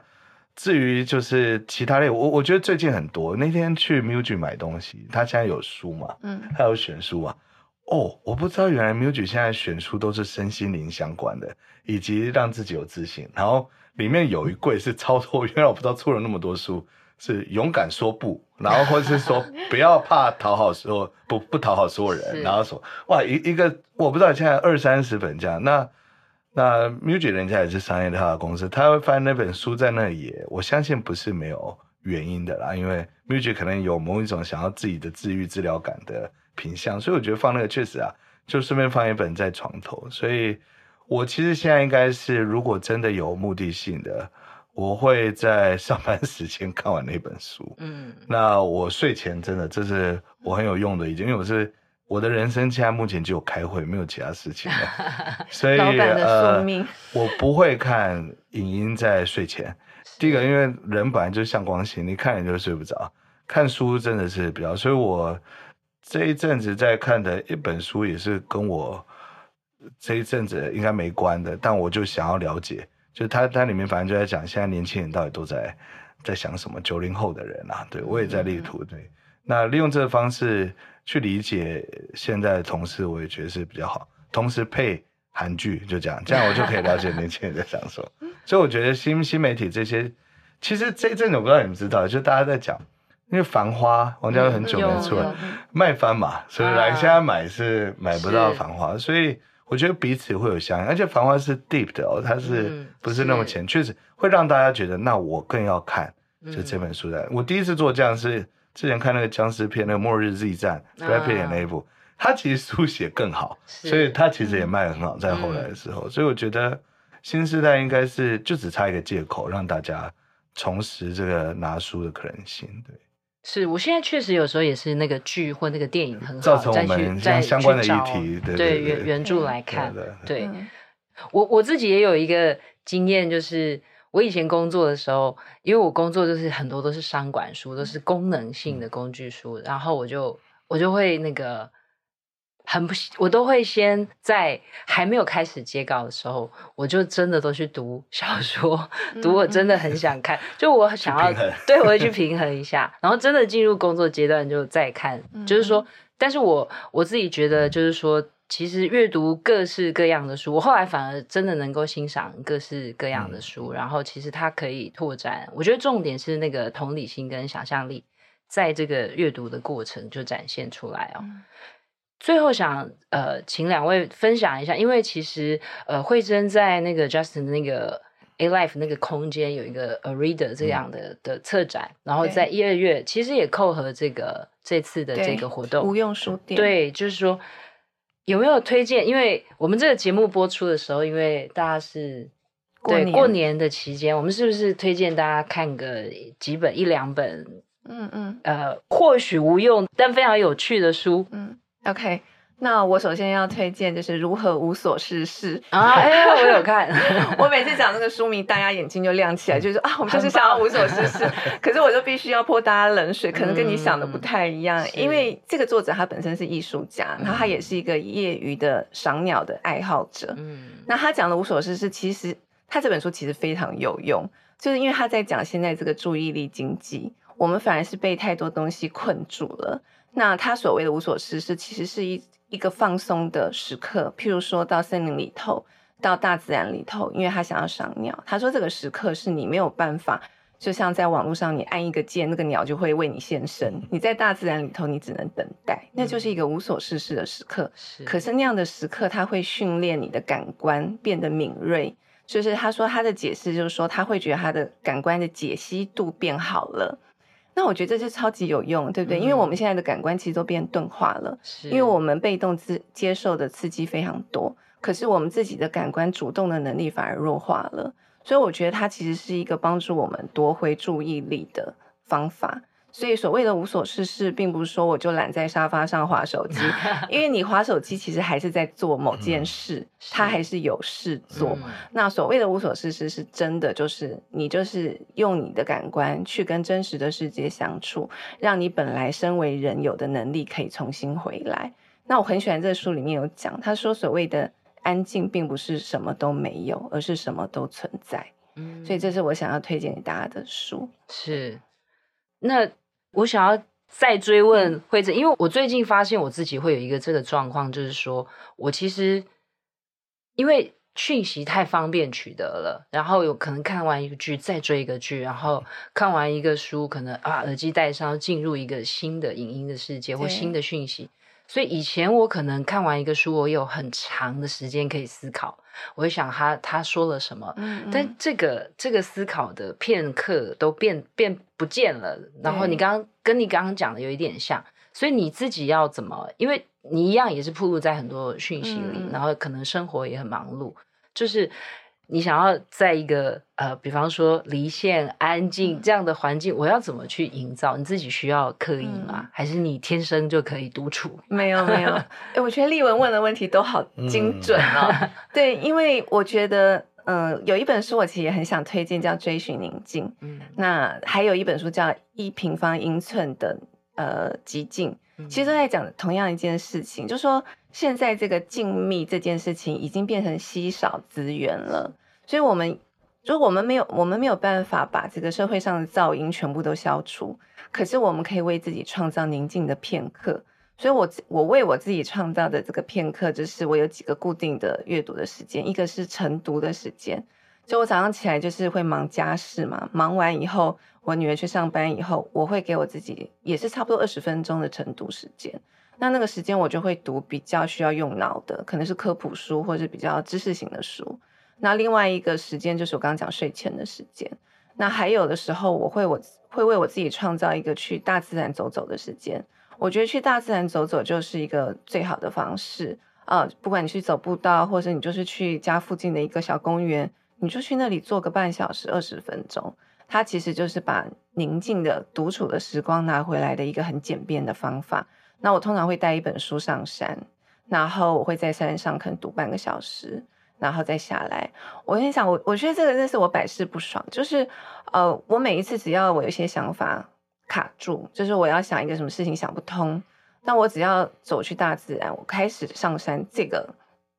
至于就是其他类，我我觉得最近很多，那天去 Muji 买东西，他现在有书嘛，嗯，他有选书嘛。哦，我不知道原来 Muji 现在选书都是身心灵相关的，以及让自己有自信。然后里面有一柜是超多，原来我不知道出了那么多书，是勇敢说不，然后或者是说不要怕讨好说不不讨好所有人，然后说哇一一个我不知道现在二三十本这样。那那 Muji 人家也是商业的公司，他会发现那本书在那里，我相信不是没有原因的啦，因为 Muji 可能有某一种想要自己的治愈治疗感的。品相，所以我觉得放那个确实啊，就顺便放一本在床头。所以，我其实现在应该是，如果真的有目的性的，我会在上班时间看完那本书。嗯，那我睡前真的这是我很有用的，已经因为我是我的人生现在目前只有开会，没有其他事情了。所以，呃，我不会看影音在睡前。第一个，因为人本来就是向光性，你看你就睡不着。看书真的是比较，所以我。这一阵子在看的一本书也是跟我这一阵子应该没关的，但我就想要了解，就它它里面反正就在讲现在年轻人到底都在在想什么，九零后的人啊，对我也在力图对，那利用这个方式去理解现在的同事，我也觉得是比较好，同时配韩剧就这样，这样我就可以了解年轻人在想什么，所以我觉得新新媒体这些，其实这一阵子我不知道你们知道，就大家在讲。因为繁花，王家卫很久没出来，卖翻嘛，所以来现在买是买不到繁花，所以我觉得彼此会有相应，而且繁花是 deep 的哦，它是不是那么浅？确实会让大家觉得，那我更要看就这本书的。我第一次做这样是之前看那个僵尸片，那个末日 Z 战 Brad Pitt 那一部，他其实书写更好，所以他其实也卖得很好，在后来的时候，所以我觉得新时代应该是就只差一个借口，让大家重拾这个拿书的可能性，对。是，我现在确实有时候也是那个剧或那个电影很好，造成我们相相关的议题，对对原原著来看。对，我我自己也有一个经验，就是我我以前工作的时候，因为我工作就是很多都是商管书，都是功能性的工具书，然后我就我就会那个。很不，我都会先在还没有开始接稿的时候，我就真的都去读小说，读我真的很想看，就我想要，对，我会去平衡一下，然后真的进入工作阶段就再看，就是说，但是我我自己觉得，就是说，其实阅读各式各样的书，我后来反而真的能够欣赏各式各样的书，然后其实它可以拓展，我觉得重点是那个同理心跟想象力，在这个阅读的过程就展现出来哦。最后想呃，请两位分享一下，因为其实呃，慧珍在那个 Justin 那个 A Life 那个空间有一个 A Reader 这样的、嗯、的策展，然后在一二月其实也扣合这个这次的这个活动，无用书店。对，就是说有没有推荐？因为我们这个节目播出的时候，因为大家是过年对过年的期间，我们是不是推荐大家看个几本一两本？嗯嗯，呃，或许无用但非常有趣的书，嗯。OK，那我首先要推荐就是如何无所事事啊！哎，我有看，我每次讲这个书名，大家眼睛就亮起来，就是啊，我们就是想要无所事事。可是我就必须要泼大家冷水，可能跟你想的不太一样，嗯、因为这个作者他本身是艺术家，然后他也是一个业余的赏鸟的爱好者。嗯，那他讲的无所事事，其实他这本书其实非常有用，就是因为他在讲现在这个注意力经济，我们反而是被太多东西困住了。那他所谓的无所事事，其实是一一个放松的时刻，譬如说到森林里头，到大自然里头，因为他想要赏鸟。他说这个时刻是你没有办法，就像在网络上你按一个键，那个鸟就会为你现身。你在大自然里头，你只能等待，那就是一个无所事事的时刻。是，可是那样的时刻，他会训练你的感官变得敏锐。就是他说他的解释就是说，他会觉得他的感官的解析度变好了。那我觉得这就超级有用，对不对？嗯、因为我们现在的感官其实都变钝化了，是因为我们被动自接受的刺激非常多，可是我们自己的感官主动的能力反而弱化了。所以我觉得它其实是一个帮助我们夺回注意力的方法。所以所谓的无所事事，并不是说我就懒在沙发上划手机，因为你划手机其实还是在做某件事，嗯、它还是有事做。嗯、那所谓的无所事事，是真的就是你就是用你的感官去跟真实的世界相处，让你本来身为人有的能力可以重新回来。那我很喜欢这书里面有讲，他说所谓的安静，并不是什么都没有，而是什么都存在。嗯，所以这是我想要推荐给大家的书。是，那。我想要再追问惠贞，因为我最近发现我自己会有一个这个状况，就是说我其实因为讯息太方便取得了，然后有可能看完一个剧再追一个剧，然后看完一个书，可能啊耳机戴上进入一个新的影音的世界或新的讯息。所以以前我可能看完一个书，我有很长的时间可以思考，我会想他他说了什么，嗯嗯，但这个这个思考的片刻都变变不见了。然后你刚刚跟你刚刚讲的有一点像，所以你自己要怎么？因为你一样也是暴露在很多讯息里，然后可能生活也很忙碌，就是。你想要在一个呃，比方说离线、安静这样的环境，嗯、我要怎么去营造？你自己需要刻意吗？嗯、还是你天生就可以独处？没有，没有。哎，我觉得丽文问的问题都好精准哦。嗯、对，因为我觉得，嗯、呃，有一本书我其实也很想推荐，叫《追寻宁静》。嗯，那还有一本书叫《一平方英寸的呃寂静》，其实都在讲同样一件事情，就是说。现在这个静谧这件事情已经变成稀少资源了，所以我们如果我们没有我们没有办法把这个社会上的噪音全部都消除，可是我们可以为自己创造宁静的片刻。所以我我为我自己创造的这个片刻，就是我有几个固定的阅读的时间，一个是晨读的时间，就我早上起来就是会忙家事嘛，忙完以后，我女儿去上班以后，我会给我自己也是差不多二十分钟的晨读时间。那那个时间我就会读比较需要用脑的，可能是科普书或者是比较知识型的书。那另外一个时间就是我刚刚讲睡前的时间。那还有的时候我会我会为我自己创造一个去大自然走走的时间。我觉得去大自然走走就是一个最好的方式啊、不管你去走步道，或者你就是去家附近的一个小公园，你就去那里坐个半小时、二十分钟，它其实就是把宁静的独处的时光拿回来的一个很简便的方法。那我通常会带一本书上山，然后我会在山上可能读半个小时，然后再下来。我心想，我我觉得这个真是我百试不爽，就是呃，我每一次只要我有些想法卡住，就是我要想一个什么事情想不通，但我只要走去大自然，我开始上山，这个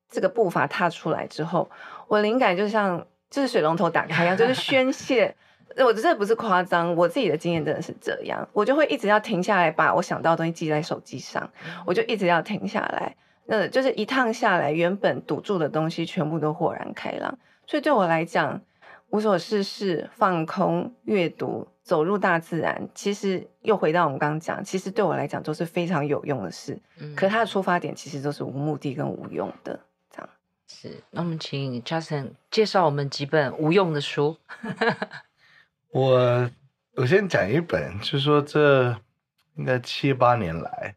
这个步伐踏出来之后，我灵感就像就是水龙头打开一样，就是宣泄。我这不是夸张，我自己的经验真的是这样，我就会一直要停下来，把我想到的东西记在手机上，我就一直要停下来，那就是一趟下来，原本堵住的东西全部都豁然开朗。所以对我来讲，无所事事、放空、阅读、走入大自然，其实又回到我们刚刚讲，其实对我来讲都是非常有用的事。嗯，可是它的出发点其实都是无目的跟无用的，这样。是，那我们请 Justin 介绍我们几本无用的书。我我先讲一本，就是说这应该七八年来，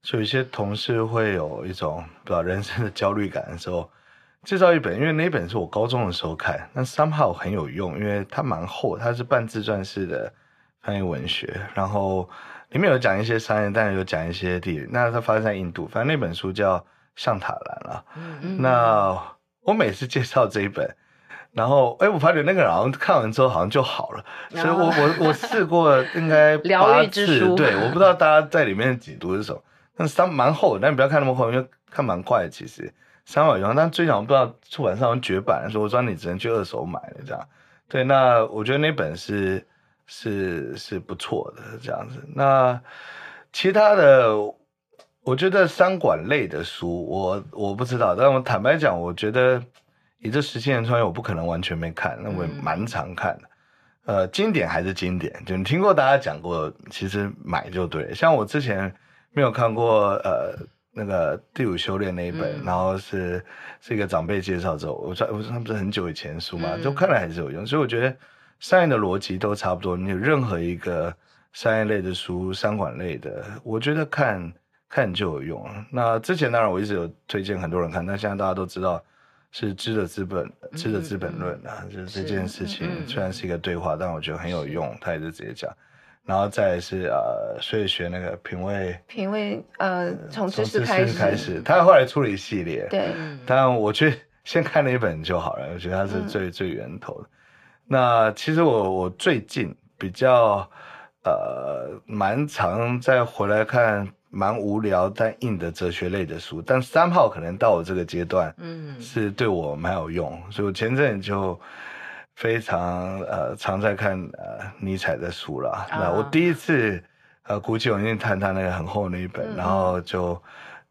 就有一些同事会有一种不知道人生的焦虑感的时候，介绍一本，因为那本是我高中的时候看，那 somehow 很有用，因为它蛮厚，它是半自传式的翻译文学，然后里面有讲一些商业，但是有讲一些地理。那它发生在印度，反正那本书叫《象塔兰》了。嗯嗯。那我每次介绍这一本。然后，哎，我发觉那个人好像看完之后好像就好了，所以我我我试过应该 八次，对，我不知道大家在里面解读是什么，但是三蛮厚的，但你不要看那么厚，因为看蛮快的，其实三百元，但最近我不知道出版商绝版，所以我说你只能去二手买了这样。对，那我觉得那本是是是不错的这样子。那其他的，我觉得三管类的书，我我不知道，但我坦白讲，我觉得。你这十七年穿越，我不可能完全没看，那我也蛮常看的。嗯、呃，经典还是经典，就你听过大家讲过，其实买就对。像我之前没有看过，呃，那个《第五修炼》那一本，嗯、然后是是一个长辈介绍之后，我说我说他不是很久以前书嘛，就、嗯、看了还是有用。所以我觉得商业的逻辑都差不多。你有任何一个商业类的书、商管类的，我觉得看看就有用。那之前当然我一直有推荐很多人看，但现在大家都知道。是知的资本，知的资本论啊，嗯、就是这件事情虽然是一个对话，嗯、但我觉得很有用。他也是直接讲，然后再是呃，所以学那个品味，品味呃，从知识开始，开始他后来出了一系列，对，但我觉得先看了一本就好了，我觉得他是最、嗯、最源头的。那其实我我最近比较呃，蛮常再回来看。蛮无聊但硬的哲学类的书，但三号可能到我这个阶段，嗯，是对我蛮有用，嗯、所以我前阵就非常呃常在看呃尼采的书了。啊、那我第一次呃鼓起勇气看他那个很厚那一本，嗯、然后就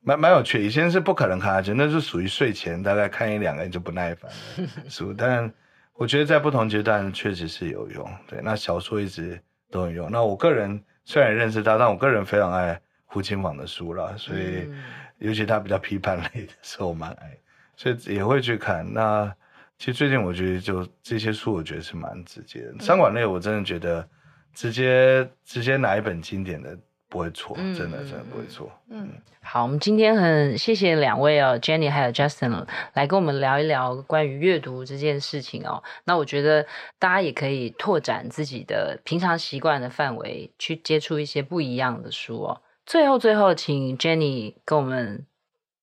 蛮蛮有趣。以前是不可能看下去，那是属于睡前大概看一两个就不耐烦的 书。但我觉得在不同阶段确实是有用。对，那小说一直都很用。那我个人虽然认识他，但我个人非常爱。胡琴坊的书啦，所以尤其他比较批判类的时候，我蛮爱，所以也会去看。那其实最近我觉得就这些书，我觉得是蛮直接的。商管类我真的觉得直接直接拿一本经典的不会错，真的真的不会错。嗯，好，我们今天很谢谢两位哦，Jenny 还有 Justin 来跟我们聊一聊关于阅读这件事情哦。那我觉得大家也可以拓展自己的平常习惯的范围，去接触一些不一样的书哦。最后，最后，请 Jenny 跟我们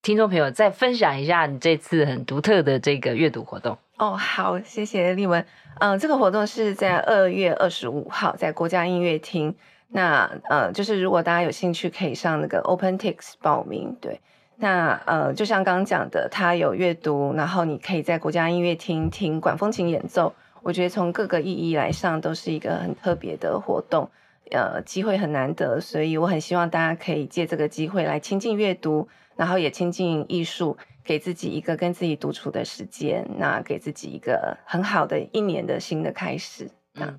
听众朋友再分享一下你这次很独特的这个阅读活动。哦，好，谢谢丽文。嗯、呃，这个活动是在二月二十五号在国家音乐厅。那呃，就是如果大家有兴趣，可以上那个 OpenTix 报名。对，那呃，就像刚刚讲的，它有阅读，然后你可以在国家音乐厅听管风琴演奏。我觉得从各个意义来上，都是一个很特别的活动。呃，机会很难得，所以我很希望大家可以借这个机会来亲近阅读，然后也亲近艺术，给自己一个跟自己独处的时间，那给自己一个很好的一年的新的开始。嗯，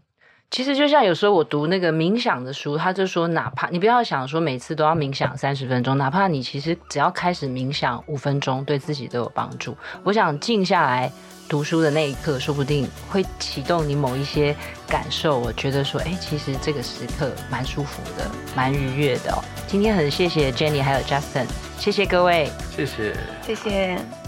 其实就像有时候我读那个冥想的书，他就说，哪怕你不要想说每次都要冥想三十分钟，哪怕你其实只要开始冥想五分钟，对自己都有帮助。我想静下来。读书的那一刻，说不定会启动你某一些感受。我觉得说，哎，其实这个时刻蛮舒服的，蛮愉悦的哦。今天很谢谢 Jenny 还有 Justin，谢谢各位，谢谢，谢谢。